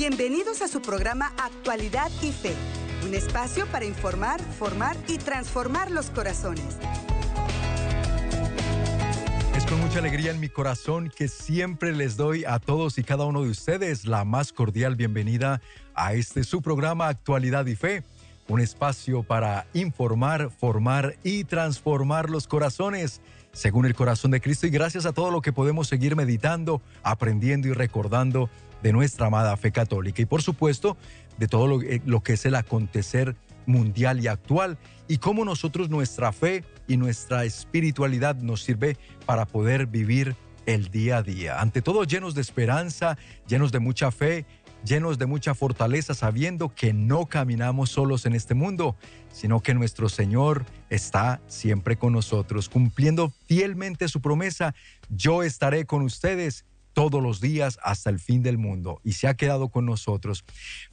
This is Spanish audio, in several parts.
Bienvenidos a su programa Actualidad y Fe, un espacio para informar, formar y transformar los corazones. Es con mucha alegría en mi corazón que siempre les doy a todos y cada uno de ustedes la más cordial bienvenida a este su programa Actualidad y Fe, un espacio para informar, formar y transformar los corazones según el corazón de Cristo y gracias a todo lo que podemos seguir meditando, aprendiendo y recordando de nuestra amada fe católica y por supuesto de todo lo, eh, lo que es el acontecer mundial y actual y cómo nosotros nuestra fe y nuestra espiritualidad nos sirve para poder vivir el día a día. Ante todo llenos de esperanza, llenos de mucha fe, llenos de mucha fortaleza, sabiendo que no caminamos solos en este mundo, sino que nuestro Señor está siempre con nosotros, cumpliendo fielmente su promesa, yo estaré con ustedes todos los días hasta el fin del mundo y se ha quedado con nosotros.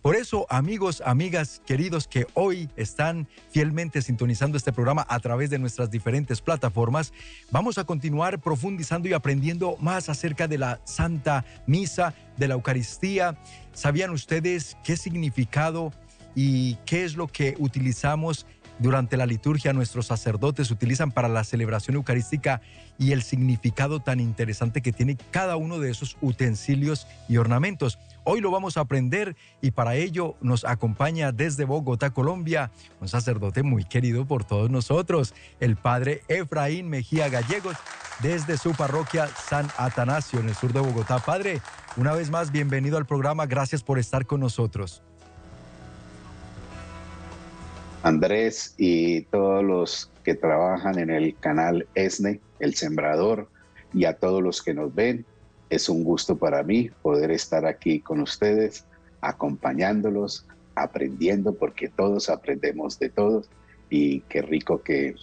Por eso, amigos, amigas, queridos que hoy están fielmente sintonizando este programa a través de nuestras diferentes plataformas, vamos a continuar profundizando y aprendiendo más acerca de la Santa Misa, de la Eucaristía. ¿Sabían ustedes qué significado y qué es lo que utilizamos durante la liturgia nuestros sacerdotes utilizan para la celebración eucarística y el significado tan interesante que tiene cada uno de esos utensilios y ornamentos. Hoy lo vamos a aprender y para ello nos acompaña desde Bogotá, Colombia, un sacerdote muy querido por todos nosotros, el padre Efraín Mejía Gallegos, desde su parroquia San Atanasio en el sur de Bogotá. Padre, una vez más, bienvenido al programa, gracias por estar con nosotros. Andrés y todos los que trabajan en el canal ESNE, El Sembrador, y a todos los que nos ven. Es un gusto para mí poder estar aquí con ustedes, acompañándolos, aprendiendo, porque todos aprendemos de todos. Y qué rico que,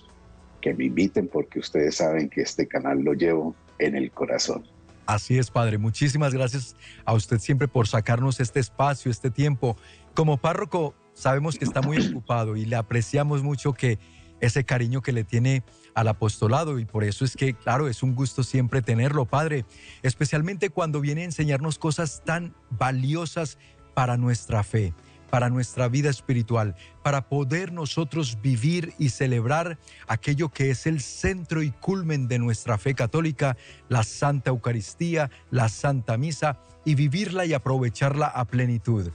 que me inviten, porque ustedes saben que este canal lo llevo en el corazón. Así es, Padre. Muchísimas gracias a usted siempre por sacarnos este espacio, este tiempo. Como párroco, sabemos que está muy ocupado y le apreciamos mucho que ese cariño que le tiene al apostolado y por eso es que, claro, es un gusto siempre tenerlo, Padre, especialmente cuando viene a enseñarnos cosas tan valiosas para nuestra fe, para nuestra vida espiritual, para poder nosotros vivir y celebrar aquello que es el centro y culmen de nuestra fe católica, la Santa Eucaristía, la Santa Misa, y vivirla y aprovecharla a plenitud.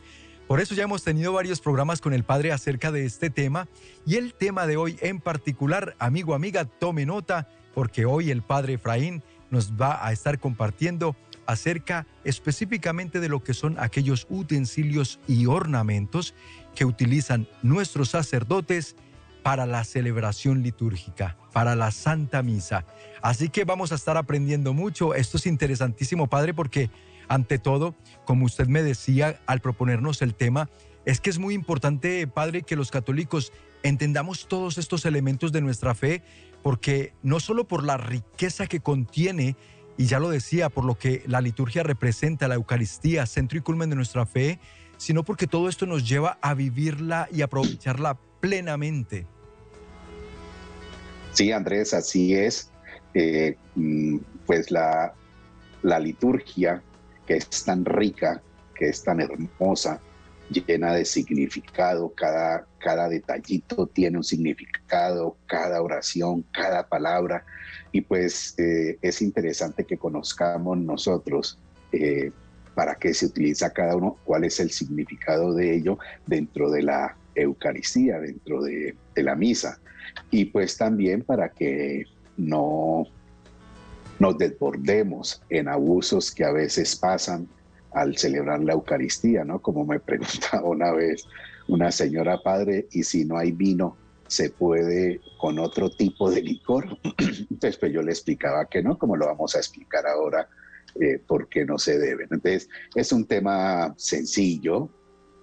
Por eso ya hemos tenido varios programas con el Padre acerca de este tema y el tema de hoy en particular, amigo, amiga, tome nota porque hoy el Padre Efraín nos va a estar compartiendo acerca específicamente de lo que son aquellos utensilios y ornamentos que utilizan nuestros sacerdotes para la celebración litúrgica, para la Santa Misa. Así que vamos a estar aprendiendo mucho. Esto es interesantísimo, Padre, porque ante todo, como usted me decía al proponernos el tema, es que es muy importante, Padre, que los católicos entendamos todos estos elementos de nuestra fe, porque no solo por la riqueza que contiene, y ya lo decía, por lo que la liturgia representa, la Eucaristía, centro y culmen de nuestra fe, sino porque todo esto nos lleva a vivirla y aprovecharla plenamente. Sí, Andrés, así es. Eh, mm, pues la, la liturgia que es tan rica, que es tan hermosa, llena de significado, cada, cada detallito tiene un significado, cada oración, cada palabra, y pues eh, es interesante que conozcamos nosotros eh, para qué se utiliza cada uno, cuál es el significado de ello dentro de la Eucaristía, dentro de, de la misa, y pues también para que no nos desbordemos en abusos que a veces pasan al celebrar la Eucaristía, ¿no? Como me preguntaba una vez una señora padre, y si no hay vino, ¿se puede con otro tipo de licor? Entonces, pues yo le explicaba que no, como lo vamos a explicar ahora, eh, por qué no se deben. Entonces, es un tema sencillo,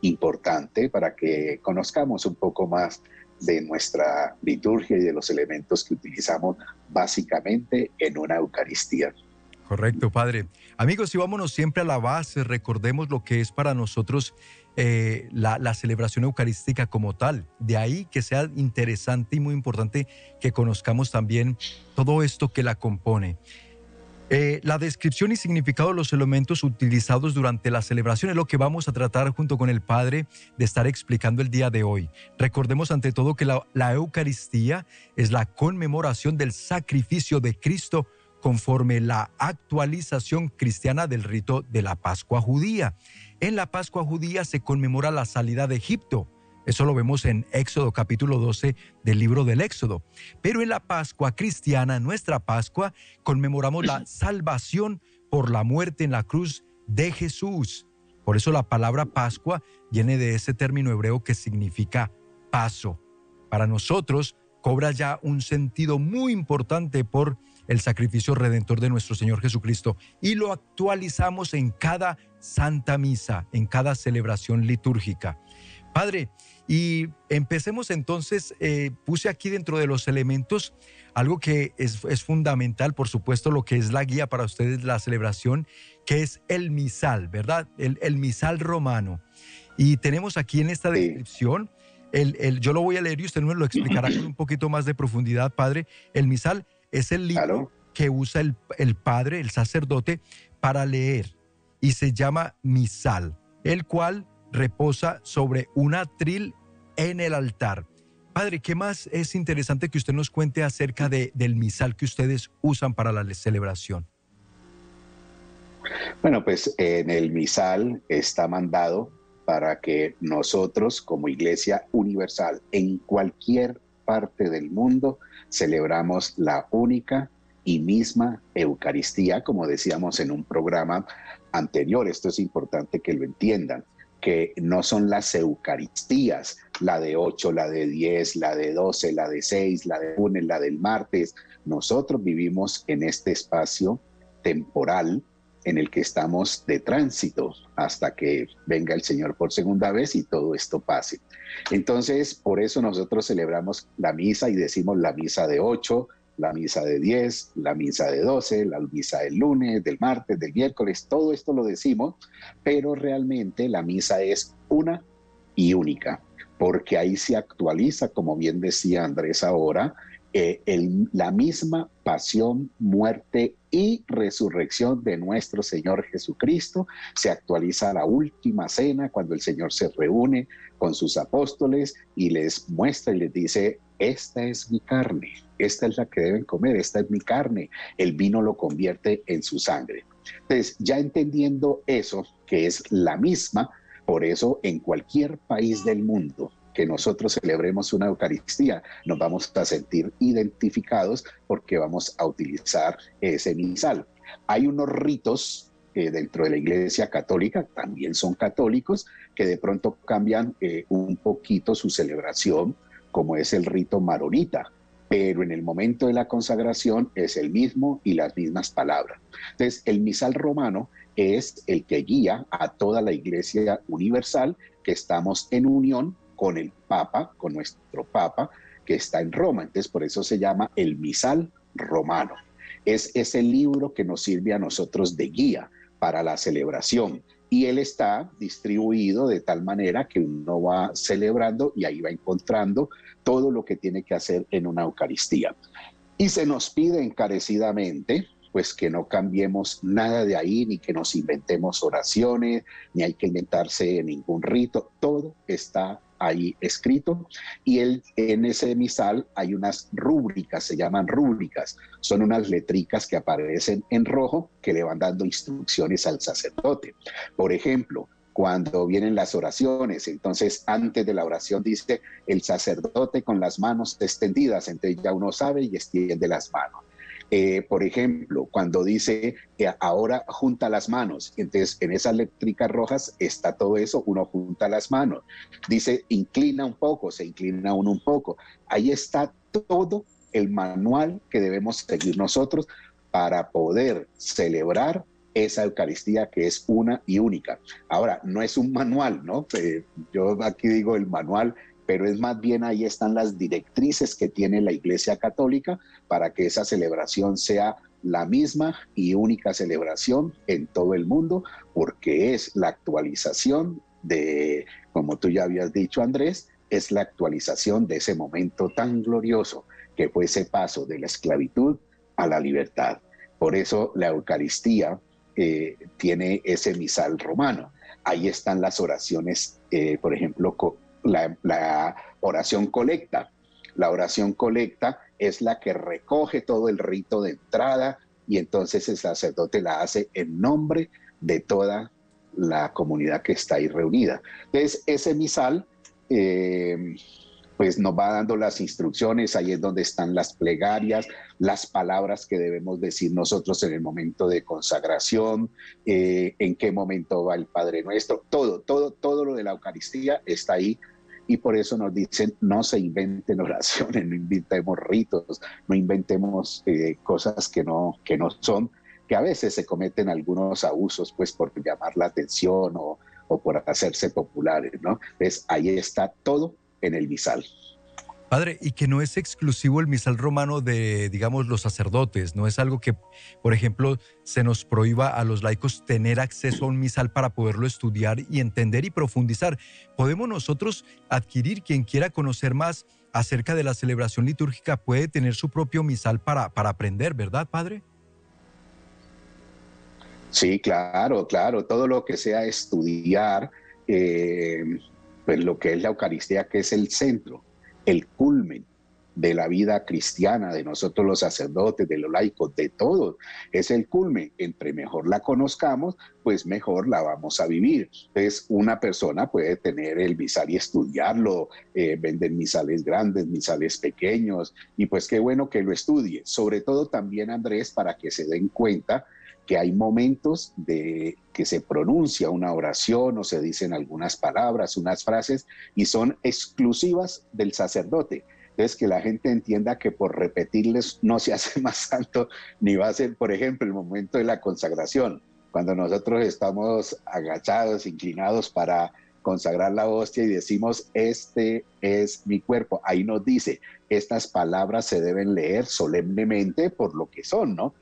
importante, para que conozcamos un poco más de nuestra liturgia y de los elementos que utilizamos básicamente en una Eucaristía. Correcto, Padre. Amigos, y vámonos siempre a la base, recordemos lo que es para nosotros eh, la, la, celebración eucarística como tal. De ahí que sea interesante y muy importante que conozcamos también todo esto que la compone. Eh, la descripción y significado de los elementos utilizados durante la celebración es lo que vamos a tratar junto con el Padre de estar explicando el día de hoy. Recordemos ante todo que la Eucaristía es la conmemoración del sacrificio de Cristo conforme la actualización cristiana del rito de la Pascua judía. En la Pascua judía se conmemora la salida de Egipto eso lo vemos en Éxodo capítulo 12 del libro del Éxodo. Pero en la Pascua cristiana, nuestra Pascua, conmemoramos la salvación por la muerte en la cruz de Jesús. Por eso la palabra Pascua viene de ese término hebreo que significa paso. Para nosotros cobra ya un sentido muy importante por el sacrificio redentor de nuestro Señor Jesucristo y lo actualizamos en cada santa misa, en cada celebración litúrgica. Padre, y empecemos entonces, eh, puse aquí dentro de los elementos algo que es, fundamental, por supuesto, lo que es la guía para ustedes, la celebración, que es el misal, ¿verdad? El, misal romano. Y tenemos aquí en esta descripción, el, yo lo voy a leer y usted nos lo explicará con un poquito más de profundidad, Padre. El misal es el libro que usa el, el Padre, el sacerdote, para leer y se llama misal, el cual reposa sobre un atril en el altar. Padre, ¿qué más es interesante que usted nos cuente acerca de, del misal que ustedes usan para la celebración? Bueno, pues en el misal está mandado para que nosotros como Iglesia Universal en cualquier parte del mundo celebramos la única y misma Eucaristía, como decíamos en un programa anterior. Esto es importante que lo entiendan que no son las Eucaristías, la de 8, la de 10, la de 12, la de 6, la de lunes, la del martes. Nosotros vivimos en este espacio temporal en el que estamos de tránsito hasta que venga el Señor por segunda vez y todo esto pase. Entonces, por eso nosotros celebramos la misa y decimos la misa de 8, la misa de 10, la misa de 12, la misa del lunes, del martes, del miércoles, todo esto lo decimos, pero realmente la misa es una y única, porque ahí se actualiza, como bien decía Andrés ahora, eh, la misma pasión, muerte y resurrección de nuestro Señor Jesucristo. Se actualiza la última cena cuando el Señor se reúne con sus apóstoles y les muestra y les dice, esta es mi carne, esta es la que deben comer, esta es mi carne. El vino lo convierte en su sangre. Entonces, ya entendiendo eso, que es la misma, por eso en cualquier país del mundo que nosotros celebremos una Eucaristía, nos vamos a sentir identificados porque vamos a utilizar ese misal. Hay unos ritos eh, dentro de la Iglesia Católica, también son católicos, que de pronto cambian eh, un poquito su celebración como es el rito maronita, pero en el momento de la consagración es el mismo y las mismas palabras. Entonces, el misal romano es el que guía a toda la iglesia universal que estamos en unión con el Papa, con nuestro Papa, que está en Roma. Entonces, por eso se llama el misal romano. Es ese libro que nos sirve a nosotros de guía para la celebración y él está distribuido de tal manera que uno va celebrando y ahí va encontrando todo lo que tiene que hacer en una Eucaristía. Y se nos pide encarecidamente pues que no cambiemos nada de ahí, ni que nos inventemos oraciones, ni hay que inventarse ningún rito, todo está ahí escrito y el, en ese misal hay unas rúbricas, se llaman rúbricas, son unas letricas que aparecen en rojo que le van dando instrucciones al sacerdote. Por ejemplo, cuando vienen las oraciones. Entonces, antes de la oración dice el sacerdote con las manos extendidas, entonces ya uno sabe y extiende las manos. Eh, por ejemplo, cuando dice ahora junta las manos, entonces en esas eléctricas rojas está todo eso, uno junta las manos. Dice inclina un poco, se inclina uno un poco. Ahí está todo el manual que debemos seguir nosotros para poder celebrar esa Eucaristía que es una y única. Ahora, no es un manual, ¿no? Eh, yo aquí digo el manual pero es más bien ahí están las directrices que tiene la Iglesia Católica para que esa celebración sea la misma y única celebración en todo el mundo, porque es la actualización de, como tú ya habías dicho Andrés, es la actualización de ese momento tan glorioso que fue ese paso de la esclavitud a la libertad. Por eso la Eucaristía eh, tiene ese misal romano. Ahí están las oraciones, eh, por ejemplo, la, la oración colecta. La oración colecta es la que recoge todo el rito de entrada y entonces el sacerdote la hace en nombre de toda la comunidad que está ahí reunida. Entonces, ese misal, eh, pues nos va dando las instrucciones, ahí es donde están las plegarias, las palabras que debemos decir nosotros en el momento de consagración, eh, en qué momento va el Padre Nuestro, todo, todo, todo lo de la Eucaristía está ahí y por eso nos dicen no se inventen oraciones, no inventemos ritos, no inventemos eh, cosas que no, que no son, que a veces se cometen algunos abusos pues por llamar la atención o, por hacerse populares, ¿no? Entonces ahí está todo en el misal. Padre, y que no es exclusivo el misal romano de, digamos, los sacerdotes, no es algo que, por ejemplo, se nos prohíba a los laicos tener acceso a un misal para poderlo estudiar y entender y profundizar. Podemos nosotros adquirir, quien quiera conocer más acerca de la celebración litúrgica, puede tener su propio misal para, para aprender, ¿verdad, Padre? Sí, claro, claro, todo lo que sea estudiar, eh, pues lo que es la Eucaristía, que es el centro, el culmen de la vida cristiana, de nosotros los sacerdotes, de los laicos, de todos. Es el culmen. Entre mejor la conozcamos, pues mejor la vamos a vivir. Entonces, una persona puede tener el misal y estudiarlo, eh, venden misales grandes, misales pequeños, y pues qué bueno que lo estudie. Sobre todo también, Andrés, para que se den cuenta que hay momentos de que se pronuncia una oración o se dicen algunas palabras, unas frases, y son exclusivas del sacerdote. Entonces, que la gente entienda que por repetirles no se hace más santo, ni va a ser, por ejemplo, el momento de la consagración, cuando nosotros estamos agachados, inclinados para consagrar la hostia y decimos, este es mi cuerpo. Ahí nos dice, estas palabras se deben leer solemnemente por lo que son, ¿no?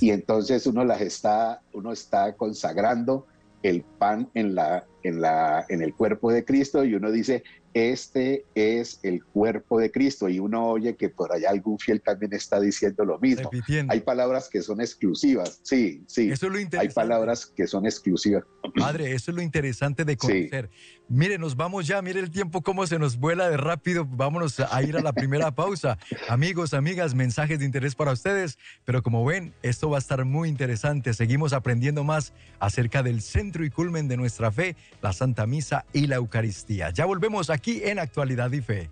Y entonces uno las está, uno está consagrando el pan en, la, en, la, en el cuerpo de Cristo y uno dice, este es el cuerpo de Cristo. Y uno oye que por allá algún fiel también está diciendo lo mismo. Hay palabras que son exclusivas, sí, sí. Eso es lo interesante. Hay palabras que son exclusivas. Padre, eso es lo interesante de conocer. Mire, nos vamos ya, mire el tiempo cómo se nos vuela de rápido. Vámonos a ir a la primera pausa. Amigos, amigas, mensajes de interés para ustedes. Pero como ven, esto va a estar muy interesante. Seguimos aprendiendo más acerca del centro y culmen de nuestra fe, la Santa Misa y la Eucaristía. Ya volvemos aquí en Actualidad y Fe.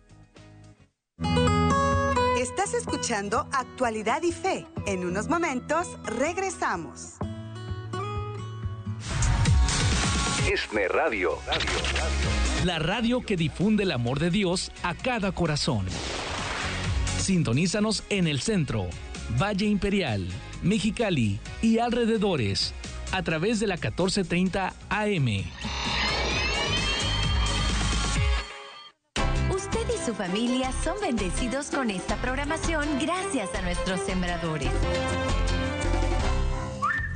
Estás escuchando Actualidad y Fe. En unos momentos regresamos. ESNE Radio. La radio que difunde el amor de Dios a cada corazón. Sintonízanos en el centro, Valle Imperial, Mexicali y alrededores a través de la 1430 AM. Su familia son bendecidos con esta programación gracias a nuestros sembradores.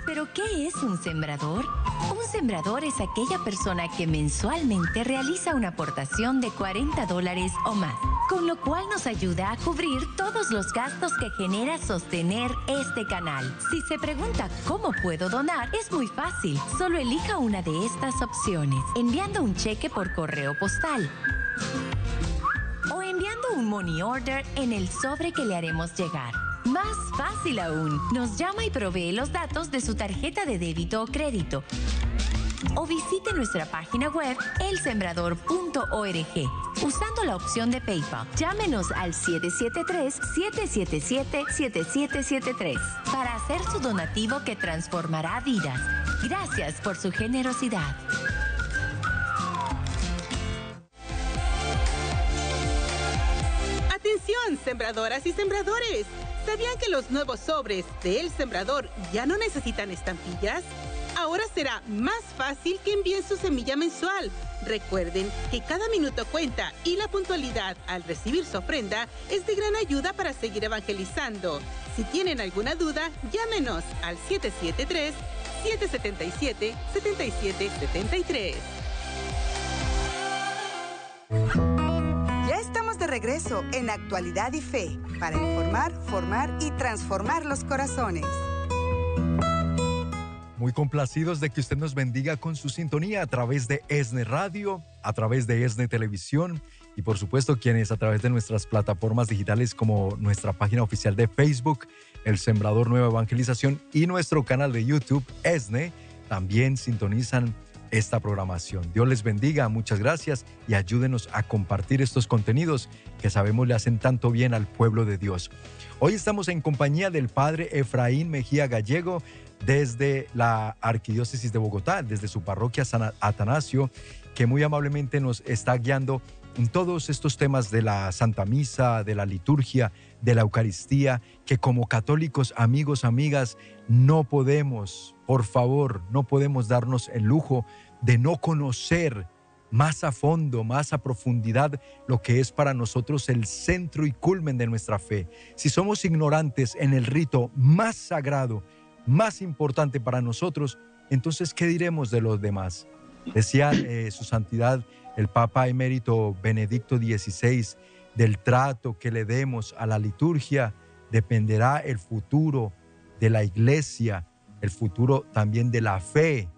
¿Pero qué es un sembrador? Un sembrador es aquella persona que mensualmente realiza una aportación de 40 dólares o más, con lo cual nos ayuda a cubrir todos los gastos que genera sostener este canal. Si se pregunta cómo puedo donar, es muy fácil. Solo elija una de estas opciones, enviando un cheque por correo postal o enviando un money order en el sobre que le haremos llegar. Más fácil aún, nos llama y provee los datos de su tarjeta de débito o crédito. O visite nuestra página web elsembrador.org usando la opción de PayPal. Llámenos al 773-777-7773 para hacer su donativo que transformará vidas. Gracias por su generosidad. Sembradoras y sembradores. ¿Sabían que los nuevos sobres de El Sembrador ya no necesitan estampillas? Ahora será más fácil que envíen su semilla mensual. Recuerden que cada minuto cuenta y la puntualidad al recibir su ofrenda es de gran ayuda para seguir evangelizando. Si tienen alguna duda, llámenos al 773-777-7773. Regreso en Actualidad y Fe para informar, formar y transformar los corazones. Muy complacidos de que usted nos bendiga con su sintonía a través de ESNE Radio, a través de ESNE Televisión y por supuesto quienes a través de nuestras plataformas digitales como nuestra página oficial de Facebook, El Sembrador Nueva Evangelización y nuestro canal de YouTube ESNE también sintonizan esta programación. Dios les bendiga, muchas gracias y ayúdenos a compartir estos contenidos que sabemos le hacen tanto bien al pueblo de Dios. Hoy estamos en compañía del Padre Efraín Mejía Gallego, desde la Arquidiócesis de Bogotá, desde su parroquia San Atanasio, que muy amablemente nos está guiando en todos estos temas de la Santa Misa, de la liturgia, de la Eucaristía, que como católicos, amigos, amigas, no podemos, por favor, no podemos darnos el lujo de no conocer más a fondo, más a profundidad lo que es para nosotros el centro y culmen de nuestra fe. Si somos ignorantes en el rito más sagrado, más importante para nosotros, entonces, ¿qué diremos de los demás? Decía eh, su santidad el Papa emérito Benedicto XVI, del trato que le demos a la liturgia dependerá el futuro de la iglesia, el futuro también de la fe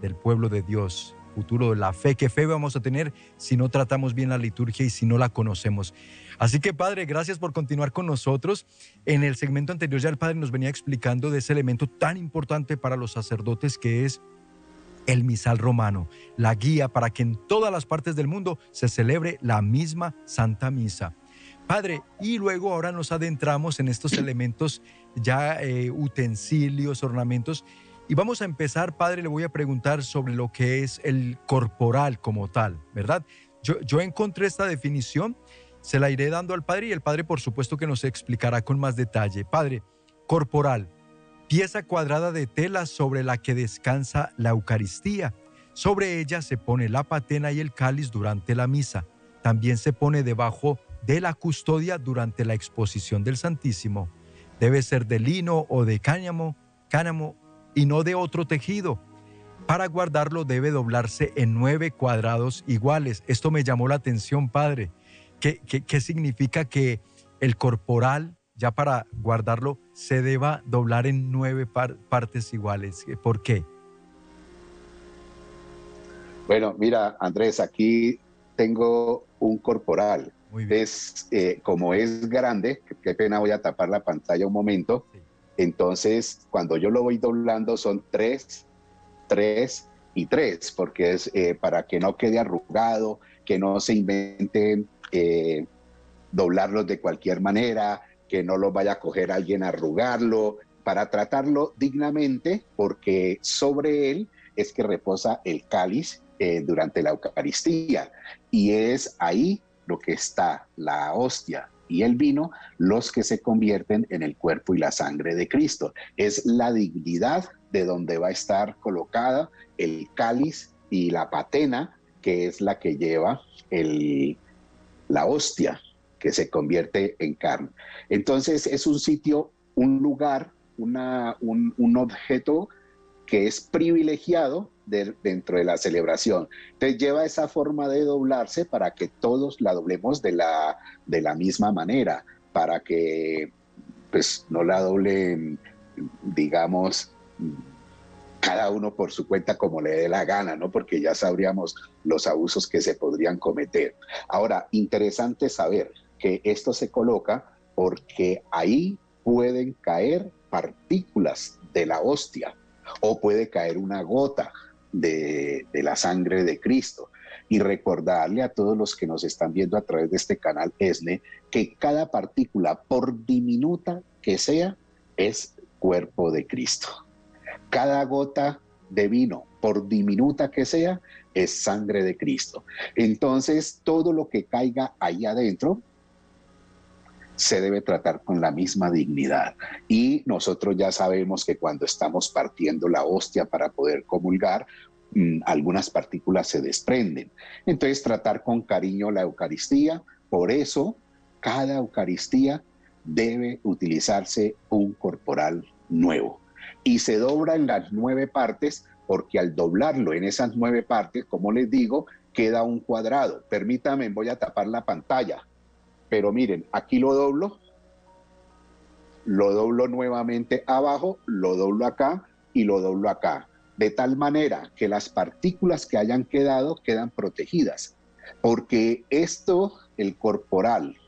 del pueblo de Dios futuro de la fe. ¿Qué fe vamos a tener si no tratamos bien la liturgia y si no la conocemos? Así que Padre, gracias por continuar con nosotros. En el segmento anterior ya el Padre nos venía explicando de ese elemento tan importante para los sacerdotes que es el misal romano, la guía para que en todas las partes del mundo se celebre la misma Santa Misa. Padre, y luego ahora nos adentramos en estos elementos ya eh, utensilios, ornamentos y vamos a empezar, padre, le voy a preguntar sobre lo que es el corporal como tal, ¿verdad? Yo, yo encontré esta definición, se la iré dando al padre y el padre por supuesto que nos explicará con más detalle. Padre, corporal, pieza cuadrada de tela sobre la que descansa la Eucaristía. Sobre ella se pone la patena y el cáliz durante la misa. También se pone debajo de la custodia durante la exposición del Santísimo. Debe ser de lino o de cáñamo, cáñamo y no de otro tejido. Para guardarlo debe doblarse en nueve cuadrados iguales. Esto me llamó la atención, padre. ¿Qué, qué, significa que el corporal, ya para guardarlo, se deba doblar en nueve partes iguales? ¿Por qué? Bueno, mira, Andrés, aquí tengo un corporal. Es, eh, como es grande, qué pena voy a tapar la pantalla un momento. Entonces, cuando yo lo voy doblando son tres, tres y tres, porque es eh, para que no quede arrugado, que no se inventen eh, doblarlos de cualquier manera, que no lo vaya a coger alguien a arrugarlo, para tratarlo dignamente, porque sobre él es que reposa el cáliz eh, durante la Eucaristía. Y es ahí lo que está la hostia, y el vino los que se convierten en el cuerpo y la sangre de Cristo. Es la dignidad de donde va a estar colocada el cáliz y la patena, que es la que lleva el, la hostia, que se convierte en carne. Entonces es un sitio, un lugar, una, un, objeto que es privilegiado dentro de la celebración. Entonces lleva esa forma de doblarse para que todos la doblemos de la, de la misma manera, para que pues no la doblen, digamos, cada uno por su cuenta como le dé la gana, ¿no? Porque ya sabríamos los abusos que se podrían cometer. Ahora, interesante saber que esto se coloca porque ahí pueden caer partículas de la hostia o puede caer una gota de, la sangre de Cristo. Y recordarle a todos los que nos están viendo a través de este canal ESNE que cada partícula, por diminuta que sea, es cuerpo de Cristo. Cada gota de vino, por diminuta que sea, es sangre de Cristo. Entonces, todo lo que caiga ahí adentro se debe tratar con la misma dignidad. Y nosotros ya sabemos que cuando estamos partiendo la hostia para poder comulgar, mm, algunas partículas se desprenden. Entonces, tratar con cariño la Eucaristía. Por eso, cada Eucaristía debe utilizarse un corporal nuevo. Y se dobla en las nueve partes porque al doblarlo en esas nueve partes, como les digo, queda un cuadrado. Permítame, voy a tapar la pantalla pero miren, aquí lo doblo, lo doblo nuevamente abajo, lo doblo acá, y lo doblo acá, de tal manera que las partículas que hayan quedado quedan protegidas, porque esto, el corporal,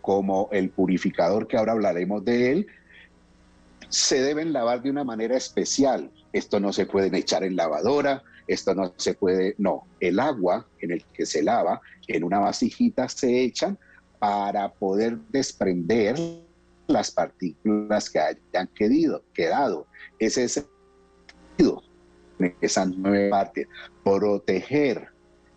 como el purificador que ahora hablaremos de él, se deben lavar de una manera especial. Esto no se puede echar en lavadora, esto no se puede, no, el agua en el que se lava en una vasijita se echan para poder desprender las partículas que hayan quedado. quedado. Ese es el esas nueve partes, proteger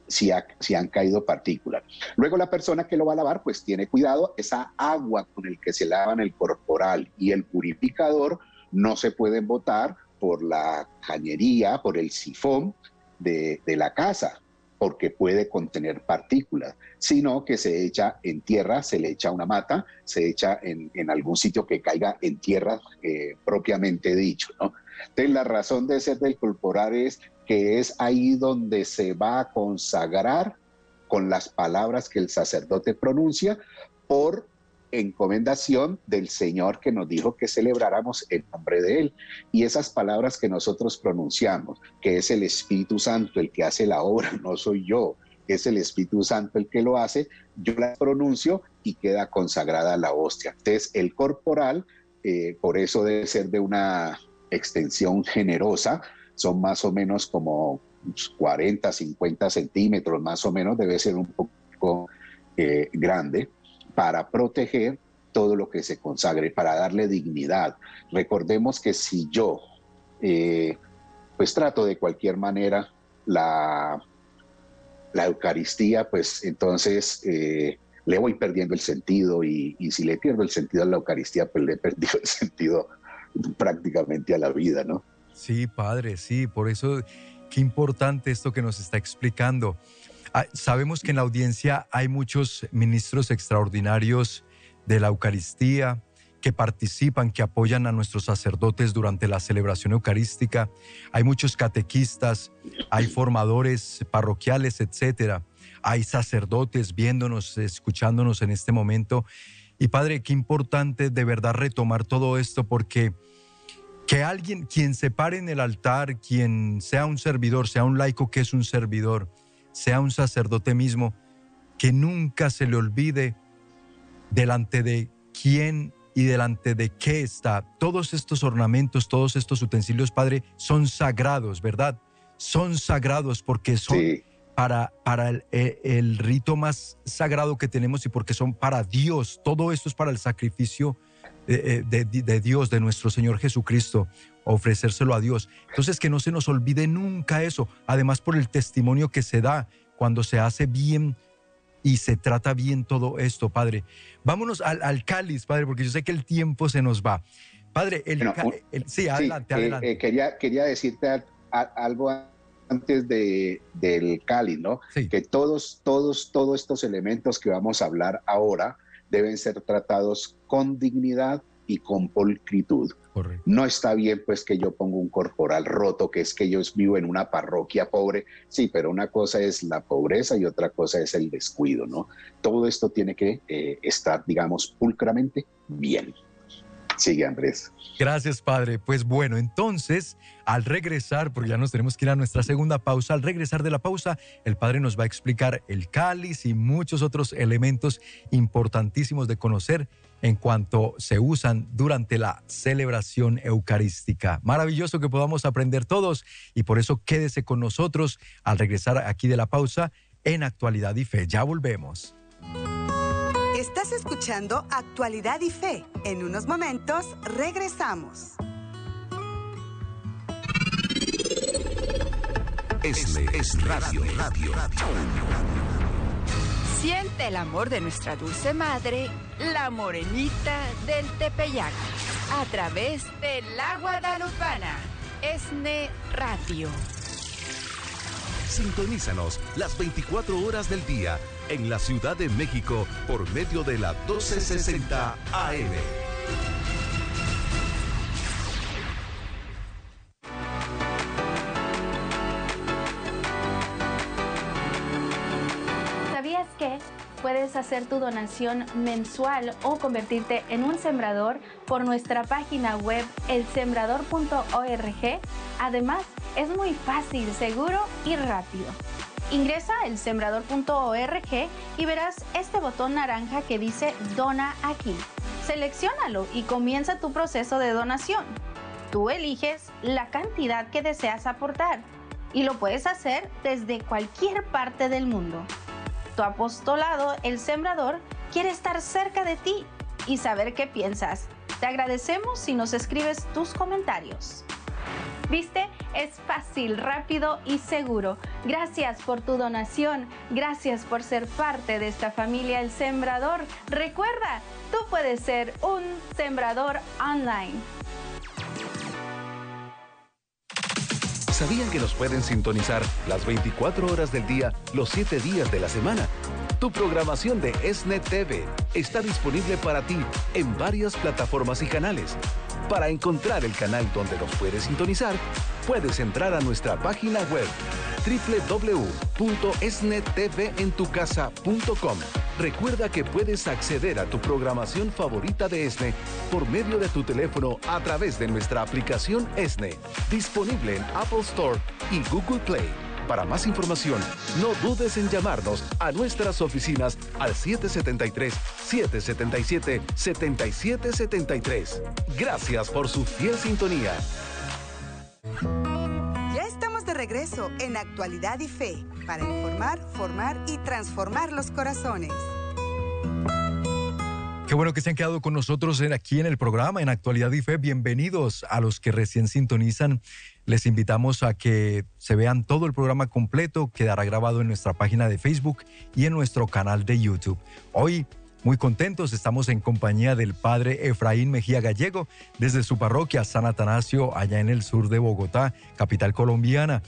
si, han caído partículas. Luego la persona que lo va a lavar, pues tiene cuidado, esa agua con el que se lavan el corporal y el purificador no se pueden botar por la cañería, por el sifón de, de la casa, porque puede contener partículas, sino que se echa en tierra, se le echa una mata, se echa en, algún sitio que caiga en tierra eh, propiamente dicho, ¿no? Entonces la razón de ser del corporal es que es ahí donde se va a consagrar con las palabras que el sacerdote pronuncia por encomendación del Señor que nos dijo que celebráramos en nombre de Él. Y esas palabras que nosotros pronunciamos, que es el Espíritu Santo el que hace la obra, no soy yo, es el Espíritu Santo el que lo hace, yo las pronuncio y queda consagrada la hostia. Entonces, el corporal, eh, por eso debe ser de una extensión generosa, son más o menos como 40, 50 centímetros, más o menos, debe ser un poco eh, grande para proteger todo lo que se consagre, para darle dignidad. Recordemos que si yo, eh, pues trato de cualquier manera la, la Eucaristía, pues entonces eh, le voy perdiendo el sentido y, y, si le pierdo el sentido a la Eucaristía, pues le he perdido el sentido prácticamente a la vida, ¿no? Sí, padre, sí, por eso qué importante esto que nos está explicando. Ah, sabemos que en la audiencia hay muchos ministros extraordinarios de la Eucaristía que participan, que apoyan a nuestros sacerdotes durante la celebración eucarística. Hay muchos catequistas, hay formadores parroquiales, etcétera. Hay sacerdotes viéndonos, escuchándonos en este momento. Y Padre, qué importante de verdad retomar todo esto porque que alguien, quien se pare en el altar, quien sea un servidor, sea un laico que es un servidor, sea un sacerdote mismo, que nunca se le olvide delante de quién y delante de qué está. Todos estos ornamentos, todos estos utensilios, Padre, son sagrados, ¿verdad? Son sagrados porque son para, para el, el, rito más sagrado que tenemos y porque son para Dios. Todo esto es para el sacrificio de, de, de Dios, de nuestro Señor Jesucristo ofrecérselo a Dios. Entonces, que no se nos olvide nunca eso, además por el testimonio que se da cuando se hace bien y se trata bien todo esto, Padre. Vámonos al, cáliz, Padre, porque yo sé que el tiempo se nos va. Padre, el, sí, adelante, eh, adelante. Eh, quería, quería decirte algo antes de, del cáliz, ¿no? Que todos, todos, todos estos elementos que vamos a hablar ahora deben ser tratados con dignidad y con pulcritud. No está bien pues que yo ponga un corporal roto, que es que yo vivo en una parroquia pobre, sí, pero una cosa es la pobreza y otra cosa es el descuido, ¿no? Todo esto tiene que eh, estar, digamos, pulcramente bien. Sigue, Andrés. Gracias, padre. Pues bueno, entonces, al regresar, porque ya nos tenemos que ir a nuestra segunda pausa, al regresar de la pausa, el padre nos va a explicar el cáliz y muchos otros elementos importantísimos de conocer en cuanto se usan durante la celebración eucarística. Maravilloso que podamos aprender todos y por eso quédese con nosotros al regresar aquí de la pausa en Actualidad y Fe. Ya volvemos. Estás escuchando Actualidad y Fe. En unos momentos regresamos. Este es Radio, Radio, Radio. Siente el amor de nuestra dulce madre, la morenita del Tepeyac, a través de la Guadalupana. ESNE Radio. Sintonízanos las 24 horas del día en la Ciudad de México por medio de la 1260 AM. Hacer tu donación mensual o convertirte en un sembrador por nuestra página web elsembrador.org. Además, es muy fácil, seguro y rápido. Ingresa a elsembrador.org y verás este botón naranja que dice Dona aquí. Selecciónalo y comienza tu proceso de donación. Tú eliges la cantidad que deseas aportar y lo puedes hacer desde cualquier parte del mundo. Tu apostolado, el sembrador, quiere estar cerca de ti y saber qué piensas. Te agradecemos si nos escribes tus comentarios. ¿Viste? Es fácil, rápido y seguro. Gracias por tu donación. Gracias por ser parte de esta familia El Sembrador. Recuerda, tú puedes ser un sembrador online. ¿Sabían que nos pueden sintonizar las 24 horas del día, los 7 días de la semana? Tu programación de ESNET TV está disponible para ti en varias plataformas y canales. Para encontrar el canal donde nos puedes sintonizar, puedes entrar a nuestra página web www.esnetveentucasa.com. Recuerda que puedes acceder a tu programación favorita de ESNE por medio de tu teléfono a través de nuestra aplicación ESNE, disponible en Apple Store y Google Play. Para más información, no dudes en llamarnos a nuestras oficinas al 773-777-7773. Gracias por su fiel sintonía. Ya estamos de regreso en Actualidad y Fe para informar, formar y transformar los corazones. Qué bueno que se han quedado con nosotros aquí en el programa en Actualidad y Fe. Bienvenidos a los que recién sintonizan. Les invitamos a que se vean todo el programa completo. Quedará grabado en nuestra página de Facebook y en nuestro canal de YouTube. Hoy, muy contentos, estamos en compañía del padre Efraín Mejía Gallego desde su parroquia San Atanasio, allá en el sur de Bogotá, capital colombiana.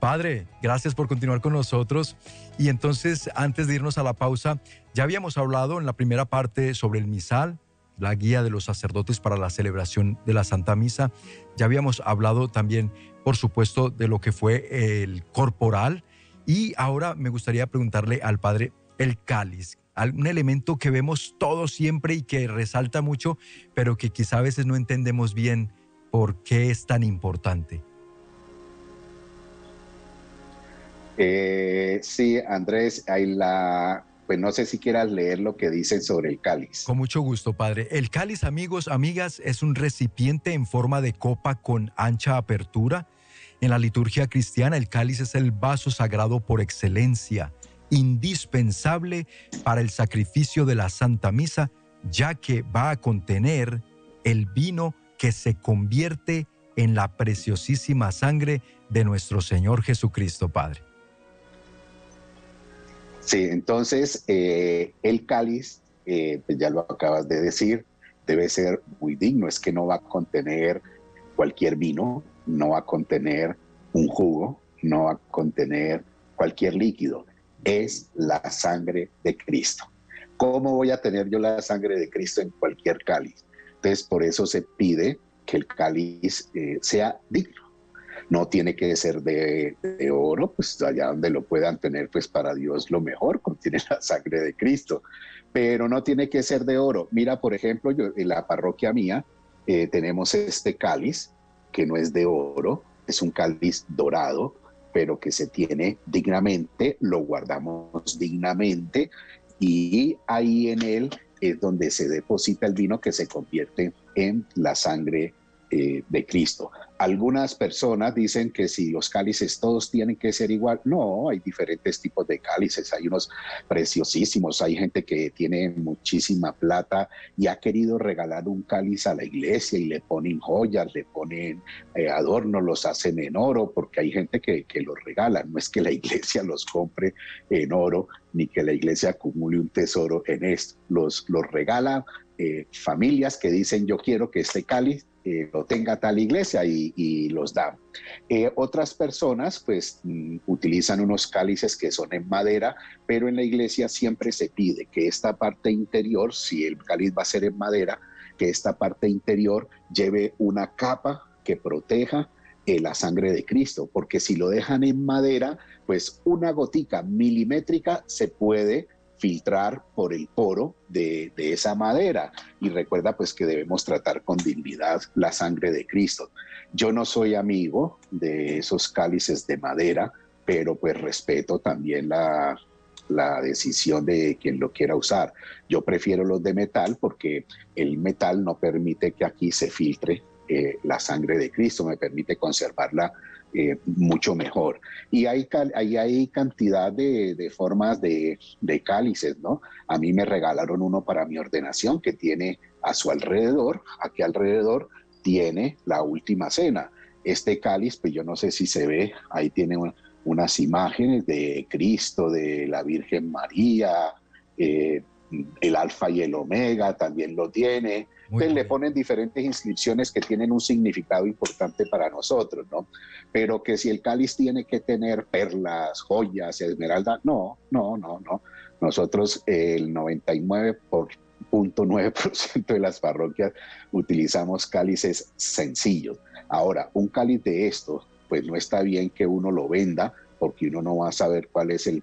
Padre, gracias por continuar con nosotros. Y entonces, antes de irnos a la pausa, ya habíamos hablado en la primera parte sobre el misal, la guía de los sacerdotes para la celebración de la Santa Misa. Ya habíamos hablado también, por supuesto, de lo que fue el corporal. Y ahora me gustaría preguntarle al Padre el cáliz, un elemento que vemos todos siempre y que resalta mucho, pero que quizá a veces no entendemos bien por qué es tan importante. Eh, sí, Andrés, hay la, pues no sé si quieras leer lo que dicen sobre el cáliz. Con mucho gusto, padre. El cáliz, amigos, amigas, es un recipiente en forma de copa con ancha apertura. En la liturgia cristiana, el cáliz es el vaso sagrado por excelencia, indispensable para el sacrificio de la Santa Misa, ya que va a contener el vino que se convierte en la preciosísima sangre de nuestro Señor Jesucristo, Padre. Sí, entonces eh, el cáliz, eh, pues ya lo acabas de decir, debe ser muy digno, es que no va a contener cualquier vino, no va a contener un jugo, no va a contener cualquier líquido, es la sangre de Cristo. ¿Cómo voy a tener yo la sangre de Cristo en cualquier cáliz? Entonces, por eso se pide que el cáliz eh, sea digno no tiene que ser de, oro, pues allá donde lo puedan tener, pues para Dios lo mejor, contiene la sangre de Cristo, pero no tiene que ser de oro. Mira, por ejemplo, en la parroquia mía eh, tenemos este cáliz que no es de oro, es un cáliz dorado, pero que se tiene dignamente, lo guardamos dignamente y ahí en él es donde se deposita el vino que se convierte en la sangre eh, de Cristo. Algunas personas dicen que si los cálices todos tienen que ser igual, no, hay diferentes tipos de cálices, hay unos preciosísimos, hay gente que tiene muchísima plata y ha querido regalar un cáliz a la iglesia y le ponen joyas, le ponen eh, adornos, los hacen en oro, porque hay gente que, que los regala, no es que la iglesia los compre en oro, ni que la iglesia acumule un tesoro en esto, los, los regala eh, familias que dicen yo quiero que este cáliz lo tenga tal iglesia y, los da. Eh, otras personas pues mm, utilizan unos cálices que son en madera, pero en la iglesia siempre se pide que esta parte interior, si el cáliz va a ser en madera, que esta parte interior lleve una capa que proteja eh, la sangre de Cristo, porque si lo dejan en madera, pues una gotica milimétrica se puede filtrar por el poro de, de, esa madera. Y recuerda pues que debemos tratar con dignidad la sangre de Cristo. Yo no soy amigo de esos cálices de madera, pero pues respeto también la, la decisión de quien lo quiera usar. Yo prefiero los de metal porque el metal no permite que aquí se filtre eh, la sangre de Cristo, me permite conservarla eh, mucho mejor. Y hay, hay, hay cantidad de, formas de, de, cálices, ¿no? A mí me regalaron uno para mi ordenación que tiene a su alrededor, aquí alrededor, tiene la última cena. Este cáliz, pues yo no sé si se ve, ahí tiene unas imágenes de Cristo, de la Virgen María, eh, el alfa y el omega también lo tiene. Entonces le ponen diferentes inscripciones que tienen un significado importante para nosotros, ¿no? Pero que si el cáliz tiene que tener perlas, joyas, esmeralda, no, no, no, no. Nosotros el 99.9% de las parroquias utilizamos cálices sencillos. Ahora, un cáliz de estos, pues no está bien que uno lo venda porque uno no va a saber cuál es el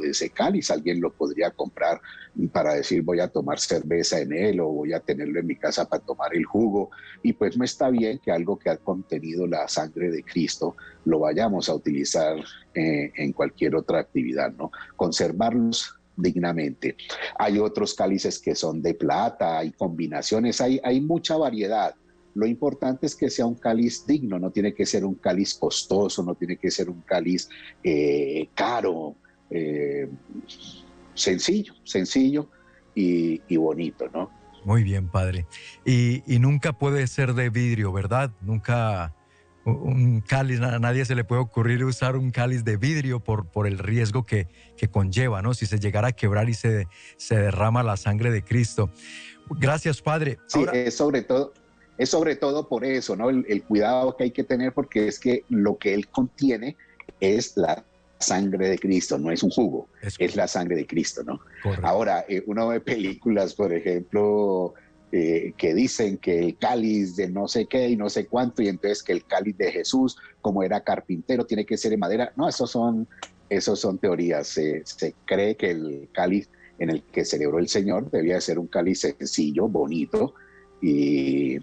de ese cáliz. Alguien lo podría comprar para decir voy a tomar cerveza en él o voy a tenerlo en mi casa para tomar el jugo. Y pues no está bien que algo que ha contenido la sangre de Cristo lo vayamos a utilizar eh, en cualquier otra actividad, ¿no? Conservarlos dignamente. Hay otros cálices que son de plata, hay combinaciones, hay, hay mucha variedad. Lo importante es que sea un cáliz digno, no tiene que ser un cáliz costoso, no tiene que ser un cáliz eh, caro, eh, sencillo, sencillo y, bonito, ¿no? Muy bien, padre. Y, nunca puede ser de vidrio, ¿verdad? Nunca un cáliz, a nadie se le puede ocurrir usar un cáliz de vidrio por, por el riesgo que, que conlleva, ¿no? Si se llegara a quebrar y se, se derrama la sangre de Cristo. Gracias, Padre. Sí, es sobre todo, es sobre todo por eso, ¿no? El, cuidado que hay que tener porque es que lo que él contiene es la sangre de Cristo, no es un jugo, es, la sangre de Cristo, ¿no? Ahora, eh, uno ve películas, por ejemplo, eh, que dicen que el cáliz de no sé qué y no sé cuánto, y entonces que el cáliz de Jesús, como era carpintero, tiene que ser de madera. No, esos son, esos son teorías. se cree que el cáliz en el que celebró el Señor debía ser un cáliz sencillo, bonito, y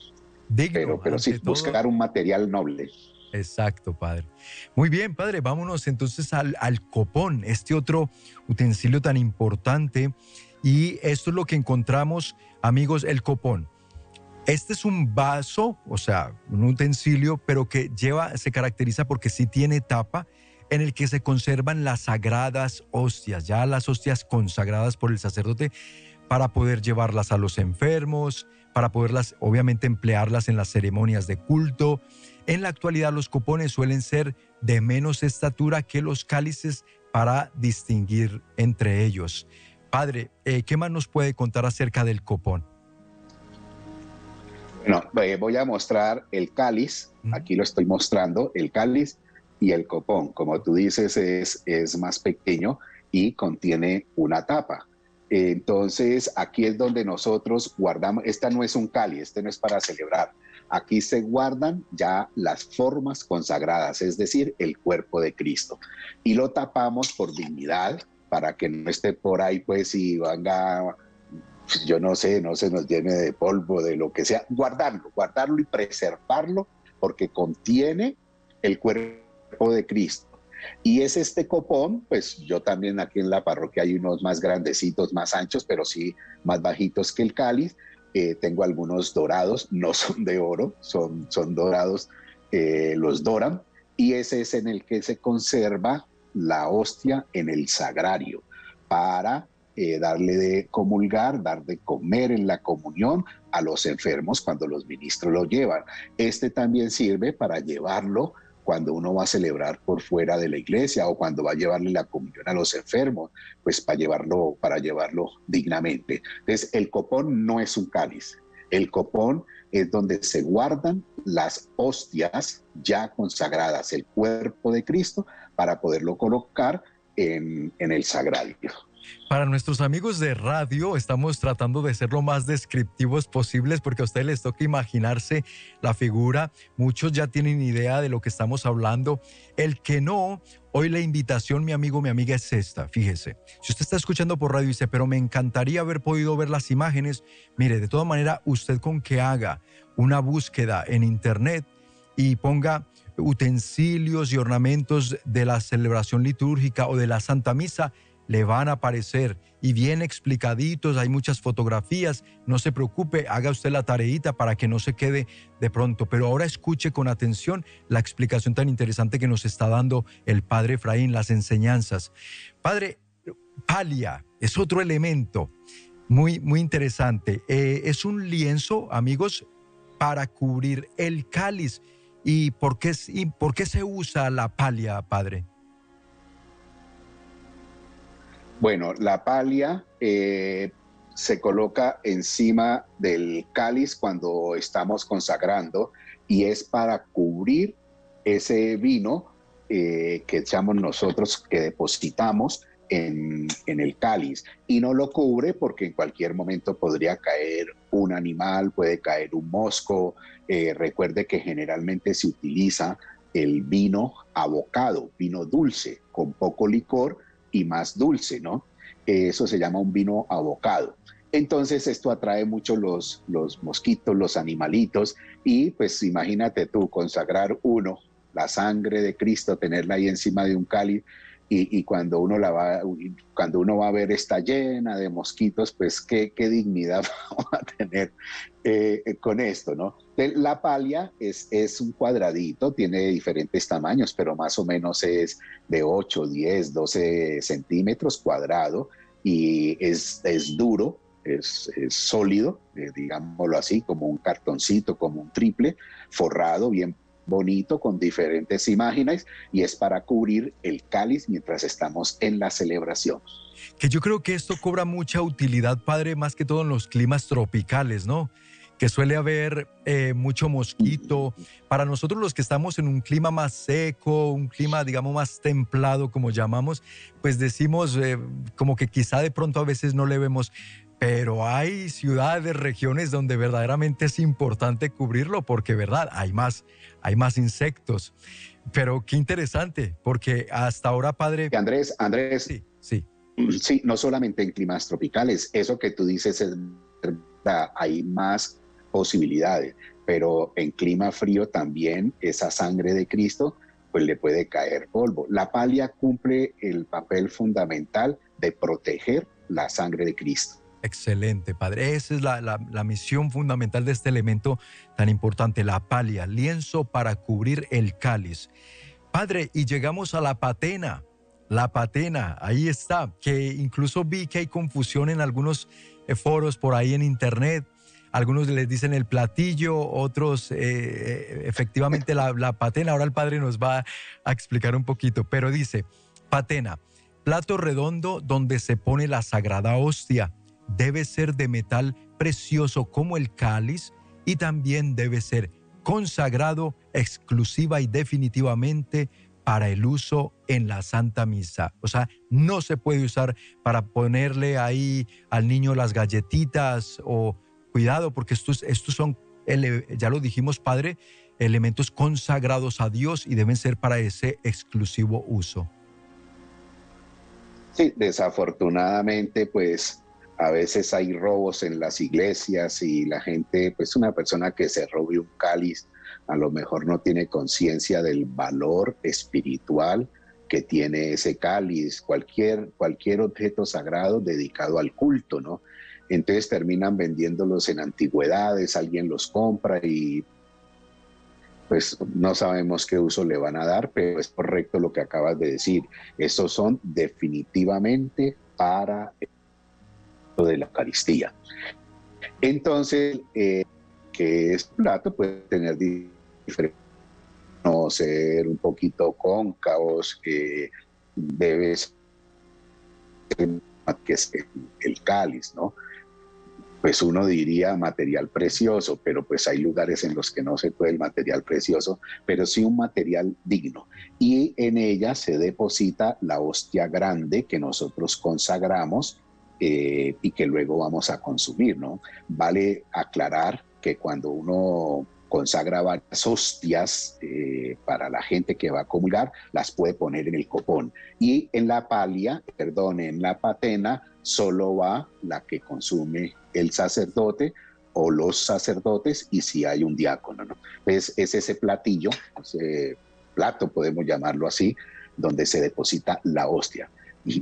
pero, pero sí, buscar un material noble. Exacto, padre. Muy bien, padre, vámonos entonces al, al, copón, este otro utensilio tan importante. Y esto es lo que encontramos, amigos, el copón. Este es un vaso, o sea, un utensilio, pero que lleva, se caracteriza porque sí tiene tapa en el que se conservan las sagradas hostias, ya las hostias consagradas por el sacerdote para poder llevarlas a los enfermos, para poderlas, obviamente, emplearlas en las ceremonias de culto. En la actualidad los copones suelen ser de menos estatura que los cálices para distinguir entre ellos. Padre, eh, ¿qué más nos puede contar acerca del copón? Bueno, eh, voy a mostrar el cáliz, aquí lo estoy mostrando, el cáliz y el copón. Como tú dices, es, es más pequeño y contiene una tapa. Entonces, aquí es donde nosotros guardamos, esta no es un cáliz, este no es para celebrar. Aquí se guardan ya las formas consagradas, es decir, el cuerpo de Cristo. Y lo tapamos por dignidad, para que no esté por ahí, pues, y venga, yo no sé, no se nos llene de polvo, de lo que sea. Guardarlo, guardarlo y preservarlo, porque contiene el cuerpo de Cristo. Y es este copón, pues yo también aquí en la parroquia hay unos más grandecitos, más anchos, pero sí más bajitos que el cáliz. Eh, tengo algunos dorados, no son de oro, son, son dorados, eh, los doran. Y ese es en el que se conserva la hostia en el sagrario para eh, darle de comulgar, dar de comer en la comunión a los enfermos cuando los ministros lo llevan. Este también sirve para llevarlo cuando uno va a celebrar por fuera de la iglesia o cuando va a llevarle la comunión a los enfermos, pues para llevarlo, para llevarlo dignamente. Entonces, el copón no es un cáliz. El copón es donde se guardan las hostias ya consagradas, el cuerpo de Cristo, para poderlo colocar en, en el sagrario. Para nuestros amigos de radio, estamos tratando de ser lo más descriptivos posibles porque a ustedes les toca imaginarse la figura. Muchos ya tienen idea de lo que estamos hablando. El que no, hoy la invitación, mi amigo, mi amiga, es esta. Fíjese, si usted está escuchando por radio y dice, pero me encantaría haber podido ver las imágenes, mire, de toda manera, usted con que haga una búsqueda en internet y ponga utensilios y ornamentos de la celebración litúrgica o de la Santa Misa, le van a aparecer y bien explicaditos, hay muchas fotografías, no se preocupe, haga usted la tareita para que no se quede de pronto, pero ahora escuche con atención la explicación tan interesante que nos está dando el Padre Efraín, las enseñanzas. Padre, palia es otro elemento muy, muy interesante. Eh, es un lienzo, amigos, para cubrir el cáliz. ¿Y por qué, y por qué se usa la palia, Padre? Bueno, la palia eh, se coloca encima del cáliz cuando estamos consagrando y es para cubrir ese vino eh, que echamos nosotros, que depositamos en, el cáliz. Y no lo cubre porque en cualquier momento podría caer un animal, puede caer un mosco. Eh, recuerde que generalmente se utiliza el vino abocado, vino dulce, con poco licor y más dulce, ¿no? Eso se llama un vino abocado. Entonces esto atrae mucho los, los mosquitos, los animalitos y pues imagínate tú consagrar uno, la sangre de Cristo, tenerla ahí encima de un cáliz y, cuando uno la va, cuando uno va a ver está llena de mosquitos, pues qué, qué dignidad vamos a tener eh, con esto, ¿no? La palia es, un cuadradito, tiene diferentes tamaños, pero más o menos es de 8, 10, 12 centímetros cuadrado y es, es duro, es, es sólido, eh, digámoslo así, como un cartoncito, como un triple, forrado, bien bonito con diferentes imágenes y es para cubrir el cáliz mientras estamos en la celebración. Que yo creo que esto cobra mucha utilidad, padre, más que todo en los climas tropicales, ¿no? Que suele haber eh, mucho mosquito. Para nosotros los que estamos en un clima más seco, un clima, digamos, más templado, como llamamos, pues decimos eh, como que quizá de pronto a veces no le vemos pero hay ciudades, regiones donde verdaderamente es importante cubrirlo porque, ¿verdad? Hay más, hay más insectos. Pero qué interesante, porque hasta ahora, padre... Andrés, Andrés. Sí, sí. Sí, no solamente en climas tropicales, eso que tú dices es verdad, hay más posibilidades, pero en clima frío también esa sangre de Cristo pues le puede caer polvo. La palia cumple el papel fundamental de proteger la sangre de Cristo. Excelente, Padre. Esa es la, misión fundamental de este elemento tan importante, la palia, lienzo para cubrir el cáliz. Padre, y llegamos a la patena. La patena, ahí está, que incluso vi que hay confusión en algunos eh, foros por ahí en internet. Algunos les dicen el platillo, otros eh, eh, efectivamente la, la patena. Ahora el padre nos va a explicar un poquito, pero dice, patena, plato redondo donde se pone la sagrada hostia debe ser de metal precioso como el cáliz y también debe ser consagrado exclusiva y definitivamente para el uso en la Santa Misa. O sea, no se puede usar para ponerle ahí al niño las galletitas o cuidado, porque estos, estos son, ya lo dijimos, Padre, elementos consagrados a Dios y deben ser para ese exclusivo uso. Sí, desafortunadamente, pues a veces hay robos en las iglesias y la gente, pues una persona que se robe un cáliz, a lo mejor no tiene conciencia del valor espiritual que tiene ese cáliz, cualquier, cualquier objeto sagrado dedicado al culto, ¿no? Entonces terminan vendiéndolos en antigüedades, alguien los compra y pues no sabemos qué uso le van a dar, pero es correcto lo que acabas de decir. Estos son definitivamente para de la Eucaristía. Entonces, eh, que es plato puede tener diferentes, no ser un poquito cóncavos, que debe ser que es el cáliz, ¿no? Pues uno diría material precioso, pero pues hay lugares en los que no se puede el material precioso, pero sí un material digno. Y en ella se deposita la hostia grande que nosotros consagramos eh, y que luego vamos a consumir, ¿no? Vale aclarar que cuando uno consagra varias hostias eh, para la gente que va a comulgar, las puede poner en el copón. Y en la palia, perdón, en la patena, solo va la que consume el sacerdote o los sacerdotes y si hay un diácono. ¿no? Es, es ese platillo, ese plato, podemos llamarlo así, donde se deposita la hostia.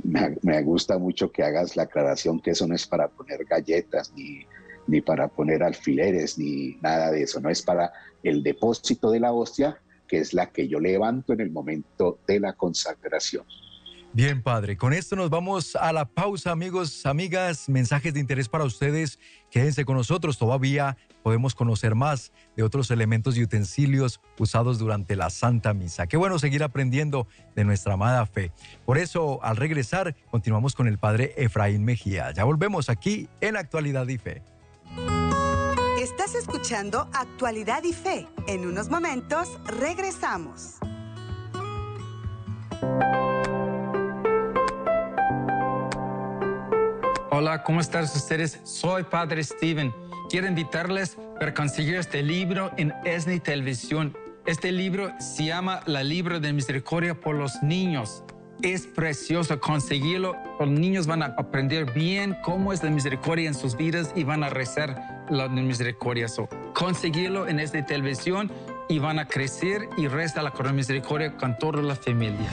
Me, me, gusta mucho que hagas la aclaración que eso no es para poner galletas ni ni para poner alfileres, ni nada de eso, no es para el depósito de la hostia, que es la que yo levanto en el momento de la consagración. Bien, padre, con esto nos vamos a la pausa, amigos, amigas, mensajes de interés para ustedes. Quédense con nosotros, todavía podemos conocer más de otros elementos y utensilios usados durante la Santa Misa. Qué bueno seguir aprendiendo de nuestra amada fe. Por eso, al regresar, continuamos con el padre Efraín Mejía. Ya volvemos aquí en Actualidad y Fe. Estás escuchando Actualidad y Fe. En unos momentos regresamos. Hola, ¿cómo están ustedes? Soy Padre Steven. Quiero invitarles para conseguir este libro en ESNI Televisión. Este libro se llama La Libro de Misericordia por los Niños es precioso conseguirlo. Los niños van a aprender bien cómo es la misericordia en sus vidas y van a rezar la misericordia. conseguirlo en esta televisión y van a crecer y resta la misericordia con toda la familia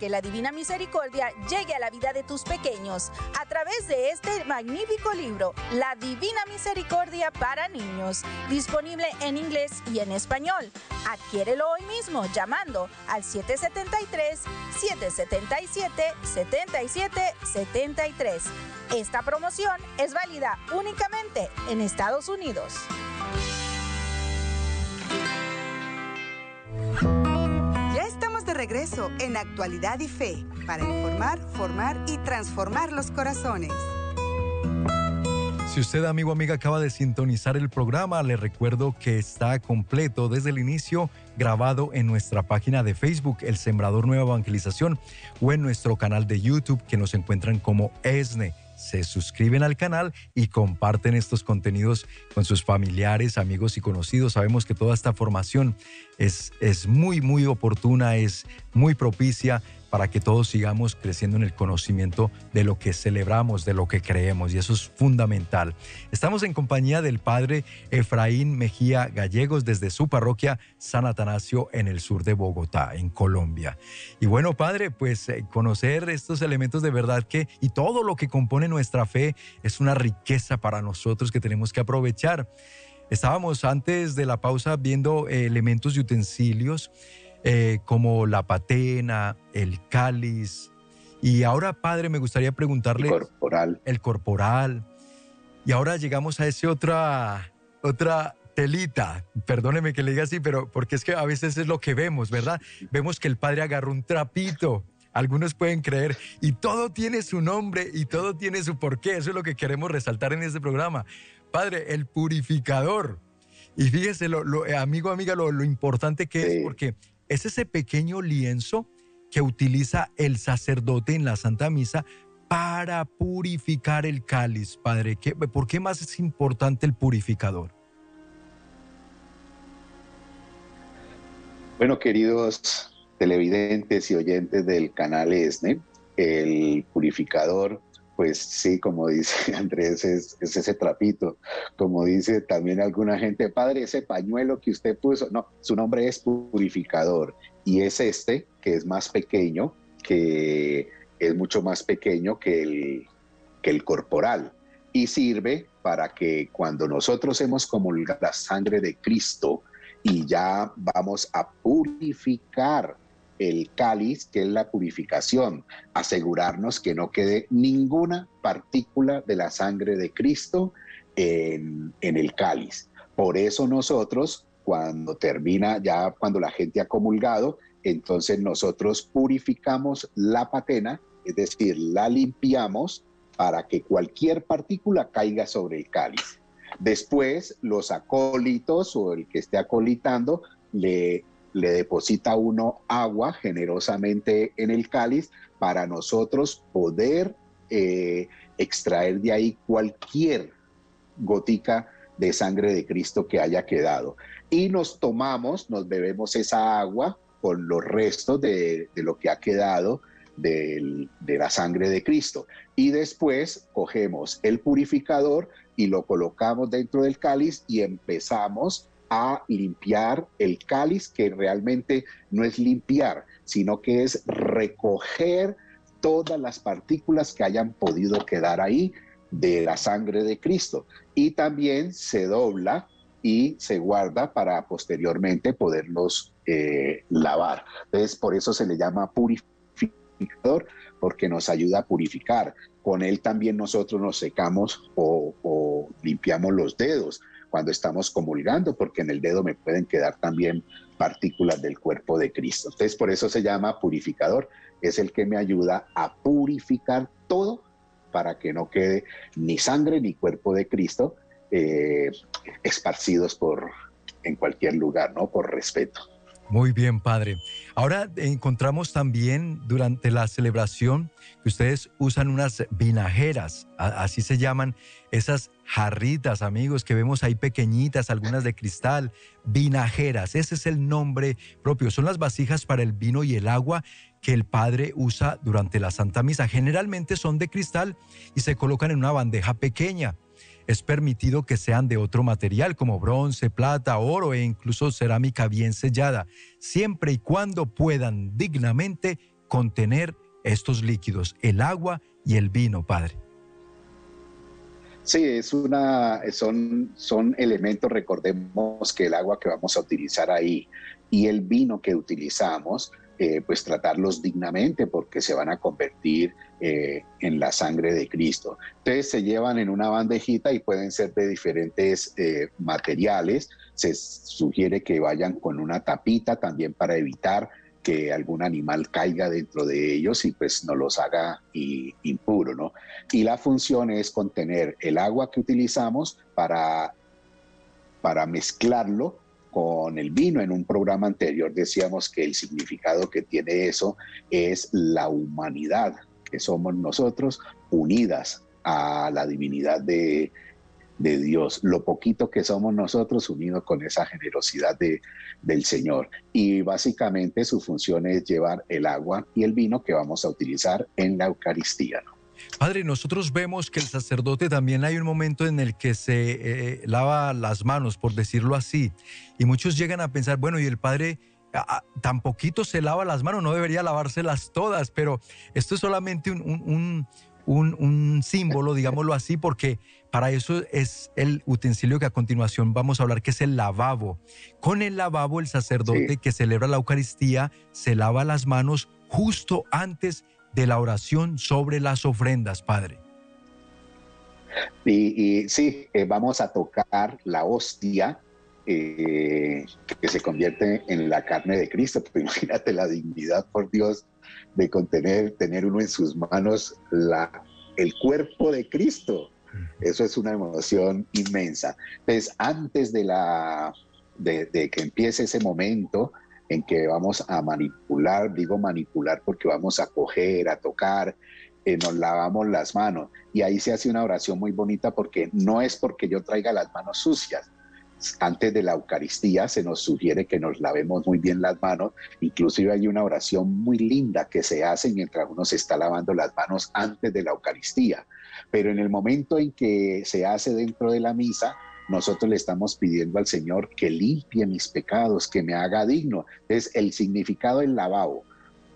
que la Divina Misericordia llegue a la vida de tus pequeños a través de este magnífico libro, La Divina Misericordia para Niños, disponible en inglés y en español. Adquiérelo hoy mismo llamando al 773-777-7773. Esta promoción es válida únicamente en Estados Unidos. Regreso en Actualidad y Fe para informar, formar y transformar los corazones. Si usted, amigo o amiga, acaba de sintonizar el programa, le recuerdo que está completo desde el inicio, grabado en nuestra página de Facebook, El Sembrador Nueva Evangelización, o en nuestro canal de YouTube, que nos encuentran como ESNE se suscriben al canal y comparten estos contenidos con sus familiares, amigos y conocidos. Sabemos que toda esta formación es, es muy, muy oportuna, es muy propicia para que todos sigamos creciendo en el conocimiento de lo que celebramos, de lo que creemos, y eso es fundamental. Estamos en compañía del padre Efraín Mejía Gallegos desde su parroquia San Atanasio en el sur de Bogotá, en Colombia. Y bueno, padre, pues eh, conocer estos elementos de verdad que y todo lo que compone nuestra fe es una riqueza para nosotros que tenemos que aprovechar. Estábamos antes de la pausa viendo eh, elementos y utensilios eh, como la patena, el cáliz. Y ahora, padre, me gustaría preguntarle... El corporal. El corporal. Y ahora llegamos a ese otra, otra telita. Perdóneme que le diga así, pero porque es que a veces es lo que vemos, ¿verdad? Vemos que el padre agarró un trapito. Algunos pueden creer, y todo tiene su nombre y todo tiene su porqué. Eso es lo que queremos resaltar en este programa. Padre, el purificador. Y fíjese, lo, amigo, amiga, lo, lo importante que es, porque es ese pequeño lienzo que utiliza el sacerdote en la Santa Misa para purificar el cáliz, Padre. ¿Por qué más es importante el purificador? Bueno, queridos televidentes y oyentes del canal ESNE, el purificador pues sí, como dice Andrés, es, ese trapito. Como dice también alguna gente, padre, ese pañuelo que usted puso, no, su nombre es purificador. Y es este, que es más pequeño, que es mucho más pequeño que el, que el corporal. Y sirve para que cuando nosotros hemos comulgado la sangre de Cristo y ya vamos a purificar el cáliz, que es la purificación, asegurarnos que no quede ninguna partícula de la sangre de Cristo en, el cáliz. Por eso nosotros, cuando termina, ya cuando la gente ha comulgado, entonces nosotros purificamos la patena, es decir, la limpiamos para que cualquier partícula caiga sobre el cáliz. Después, los acólitos o el que esté acolitando le, le deposita uno agua generosamente en el cáliz para nosotros poder eh, extraer de ahí cualquier gotica de sangre de Cristo que haya quedado. Y nos tomamos, nos bebemos esa agua con los restos de, lo que ha quedado de la sangre de Cristo. Y después cogemos el purificador y lo colocamos dentro del cáliz y empezamos a limpiar el cáliz, que realmente no es limpiar, sino que es recoger todas las partículas que hayan podido quedar ahí de la sangre de Cristo. Y también se dobla y se guarda para posteriormente poderlos eh, lavar. Entonces, por eso se le llama purificador, porque nos ayuda a purificar. Con él también nosotros nos secamos o, o limpiamos los dedos cuando estamos comulgando, porque en el dedo me pueden quedar también partículas del cuerpo de Cristo. Entonces, por eso se llama purificador. Es el que me ayuda a purificar todo para que no quede ni sangre ni cuerpo de Cristo eh, esparcidos por en cualquier lugar, ¿no? Por respeto. Muy bien, padre. Ahora encontramos también durante la celebración que ustedes usan unas vinajeras, así se llaman esas jarritas, amigos, que vemos ahí pequeñitas, algunas de cristal, vinajeras. Ese es el nombre propio. Son las vasijas para el vino y el agua que el padre usa durante la Santa Misa. Generalmente son de cristal y se colocan en una bandeja pequeña es permitido que sean de otro material como bronce, plata, oro e incluso cerámica bien sellada, siempre y cuando puedan dignamente contener estos líquidos, el agua y el vino, Padre. Sí, es una, son, son elementos, recordemos que el agua que vamos a utilizar ahí y el vino que utilizamos eh, pues tratarlos dignamente porque se van a convertir eh, en la sangre de Cristo. Entonces se llevan en una bandejita y pueden ser de diferentes eh, materiales. Se sugiere que vayan con una tapita también para evitar que algún animal caiga dentro de ellos y pues no los haga impuro, ¿no? Y la función es contener el agua que utilizamos para, para mezclarlo con el vino. En un programa anterior decíamos que el significado que tiene eso es la humanidad, que somos nosotros unidas a la divinidad de, Dios, lo poquito que somos nosotros unidos con esa generosidad de, del Señor. Y básicamente su función es llevar el agua y el vino que vamos a utilizar en la Eucaristía. Padre, nosotros vemos que el sacerdote también hay un momento en el que se eh, lava las manos, por decirlo así, y muchos llegan a pensar, bueno, y el padre tan poquito se lava las manos, no debería lavárselas todas, pero esto es solamente un, un, símbolo, digámoslo así, porque para eso es el utensilio que a continuación vamos a hablar, que es el lavabo. Con el lavabo, el sacerdote que celebra la Eucaristía se lava las manos justo antes de la oración sobre las ofrendas, Padre. Y, sí, eh, vamos a tocar la hostia eh, que se convierte en la carne de Cristo. imagínate la dignidad, por Dios, de contener, tener uno en sus manos la, el cuerpo de Cristo. Eso es una emoción inmensa. Entonces, antes de, la, de que empiece ese momento, en que vamos a manipular, digo manipular porque vamos a coger, a tocar, eh, nos lavamos las manos. Y ahí se hace una oración muy bonita porque no es porque yo traiga las manos sucias. Antes de la Eucaristía se nos sugiere que nos lavemos muy bien las manos. Inclusive hay una oración muy linda que se hace mientras uno se está lavando las manos antes de la Eucaristía. Pero en el momento en que se hace dentro de la misa, nosotros le estamos pidiendo al Señor que limpie mis pecados, que me haga digno. Es el significado del lavabo,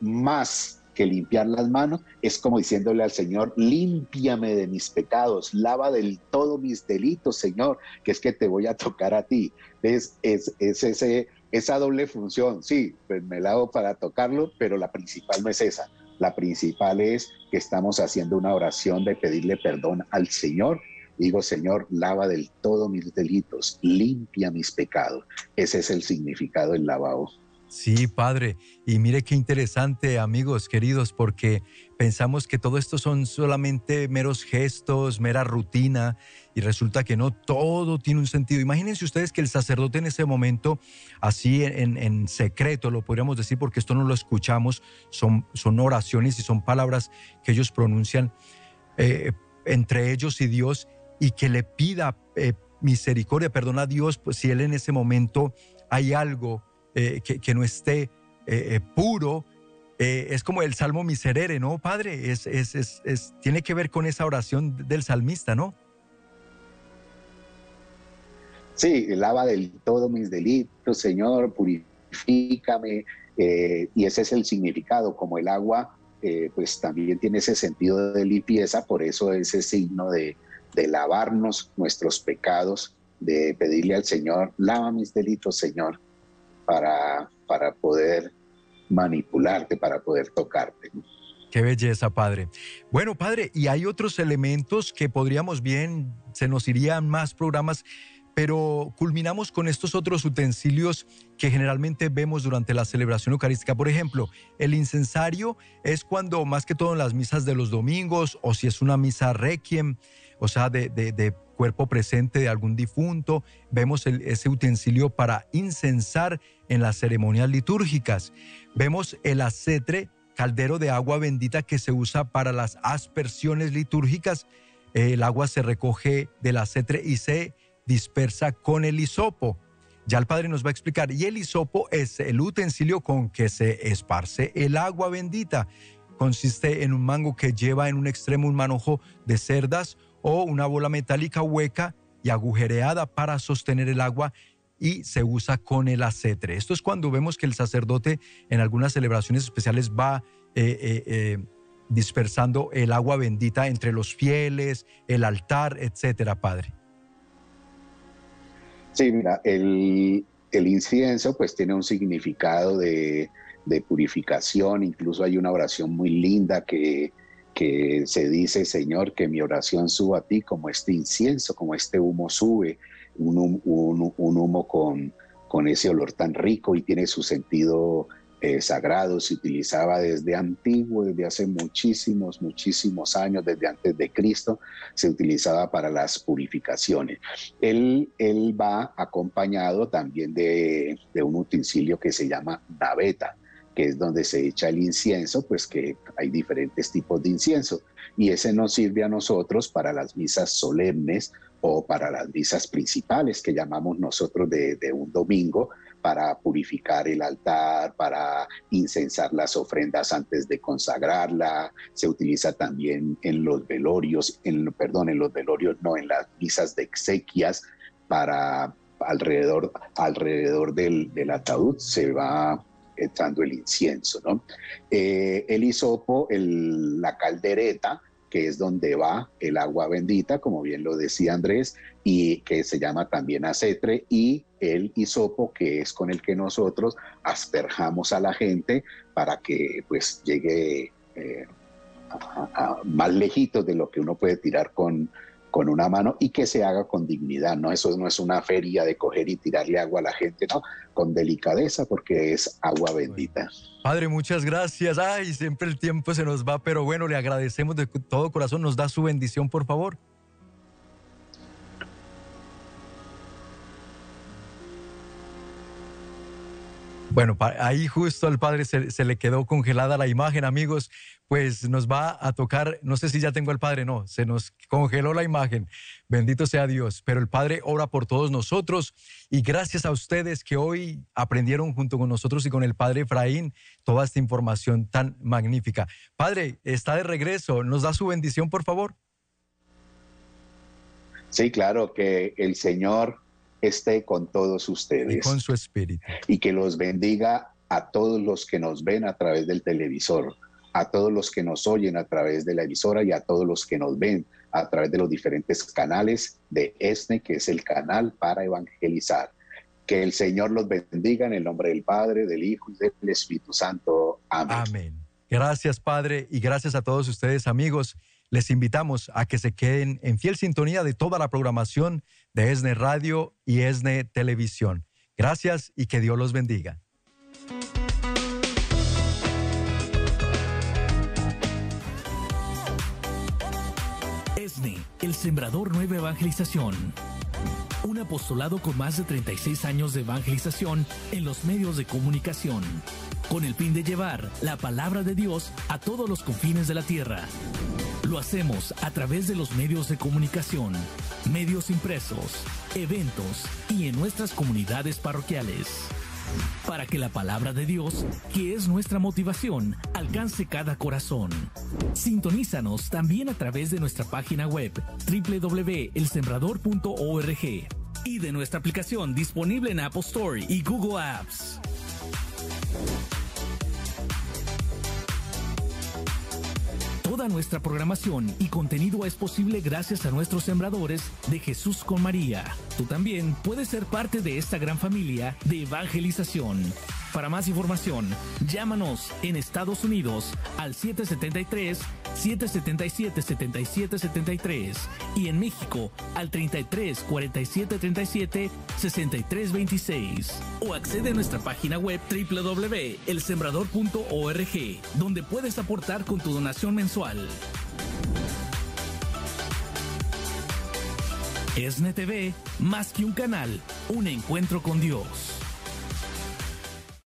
más que limpiar las manos, es como diciéndole al Señor, límpiame de mis pecados, lava del todo mis delitos, Señor, que es que te voy a tocar a ti. Es, es, ese, esa doble función, sí, pues me lavo para tocarlo, pero la principal no es esa. La principal es que estamos haciendo una oración de pedirle perdón al Señor Digo, Señor, lava del todo mis delitos, limpia mis pecados. Ese es el significado del lavado. Sí, padre. Y mire qué interesante, amigos queridos, porque pensamos que todo esto son solamente meros gestos, mera rutina, y resulta que no, todo tiene un sentido. Imagínense ustedes que el sacerdote en ese momento, así en, secreto, lo podríamos decir, porque esto no lo escuchamos, son, son oraciones y son palabras que ellos pronuncian eh, entre ellos y Dios, y que le pida eh, misericordia, perdona a Dios, pues si él en ese momento hay algo eh, que, no esté eh, puro. es como el salmo miserere, ¿no, Padre? Es, es, es, tiene que ver con esa oración del salmista, ¿no? Sí, lava del todo mis delitos, Señor, purifícame. y ese es el significado, como el agua, pues también tiene ese sentido de limpieza, por eso ese signo de, de lavarnos nuestros pecados, de pedirle al Señor, lava mis delitos, Señor, para, para poder manipularte, para poder tocarte. Qué belleza, padre. Bueno, padre, y hay otros elementos que podríamos bien, se nos irían más programas, pero culminamos con estos otros utensilios que generalmente vemos durante la celebración eucarística. Por ejemplo, el incensario es cuando, más que todo en las misas de los domingos, o si es una misa requiem, o sea, de, de cuerpo presente de algún difunto, vemos ese utensilio para incensar en las ceremonias litúrgicas. Vemos el acetre, caldero de agua bendita que se usa para las aspersiones litúrgicas. El agua se recoge del acetre y se dispersa con el hisopo. Ya el Padre nos va a explicar. Y el hisopo es el utensilio con que se esparce el agua bendita. Consiste en un mango que lleva en un extremo un manojo de cerdas o una bola metálica hueca y agujereada para sostener el agua y se usa con el acetre. Esto es cuando vemos que el sacerdote en algunas celebraciones especiales va eh, eh, eh, dispersando el agua bendita entre los fieles, el altar, etcétera, Padre. Sí, mira, el, incienso pues tiene un significado de, purificación, incluso hay una oración muy linda que se dice, Señor, que mi oración suba a ti como este incienso, como este humo sube, un, humo con, con, ese olor tan rico y tiene su sentido eh, sagrado, se utilizaba desde antiguo, desde hace muchísimos, muchísimos años, desde antes de Cristo, se utilizaba para las purificaciones. Él, él va acompañado también de, de un utensilio que se llama naveta que es donde se echa el incienso, pues que hay diferentes tipos de incienso. Y ese nos sirve a nosotros para las misas solemnes o para las misas principales que llamamos nosotros de, un domingo, para purificar el altar, para incensar las ofrendas antes de consagrarla. Se utiliza también en los velorios, en, perdón, en los velorios, no, en las misas de exequias, para alrededor, alrededor del, ataúd se va echando el incienso, ¿no? Eh, el hisopo, la caldereta, que es donde va el agua bendita, como bien lo decía Andrés, y que se llama también acetre, y el hisopo, que es con el que nosotros asperjamos a la gente para que pues llegue eh, más lejitos de lo que uno puede tirar con, con una mano y que se haga con dignidad, ¿no? Eso no es una feria de coger y tirarle agua a la gente, no, con delicadeza porque es agua bendita. Padre, muchas gracias. Ay, siempre el tiempo se nos va, pero bueno, le agradecemos de todo corazón. Nos da su bendición, por favor. Bueno, ahí justo al padre se, le quedó congelada la imagen, amigos pues nos va a tocar, no sé si ya tengo al Padre, no, se nos congeló la imagen, bendito sea Dios, pero el Padre ora por todos nosotros y gracias a ustedes que hoy aprendieron junto con nosotros y con el Padre Efraín toda esta información tan magnífica. Padre, está de regreso, ¿nos da su bendición, por favor? Sí, claro, que el Señor esté con todos ustedes. Y con su espíritu. Y que los bendiga a todos los que nos ven a través del televisor a todos los que nos oyen a través de la emisora y a todos los que nos ven a través de los diferentes canales de ESNE, que es el canal para evangelizar. Que el Señor los bendiga en el nombre del Padre, del Hijo y del Espíritu Santo. Amén. Amén. Gracias, Padre, y gracias a todos ustedes, amigos. Les invitamos a que se queden en fiel sintonía de toda la programación de ESNE Radio y ESNE Televisión. Gracias y que Dios los bendiga. ESNE, el Sembrador Nueva Evangelización. Un apostolado con más de 36 años de evangelización en los medios de comunicación, con el fin de llevar la palabra de Dios a todos los confines de la tierra. Lo hacemos a través de los medios de comunicación, medios impresos, eventos y en nuestras comunidades parroquiales para que la palabra de Dios, que es nuestra motivación, alcance cada corazón. Sintonízanos también a través de nuestra página web www.elsembrador.org y de nuestra aplicación disponible en Apple Store y Google Apps. Toda nuestra programación y contenido es posible gracias a nuestros sembradores de Jesús con María. Tú también puedes ser parte de esta gran familia de evangelización. Para más información, llámanos en Estados Unidos al 773 777 7773 y en México al 33 47 37 63 26 o accede a nuestra página web www.elsembrador.org donde puedes aportar con tu donación mensual. ESNE TV, más que un canal, un encuentro con Dios.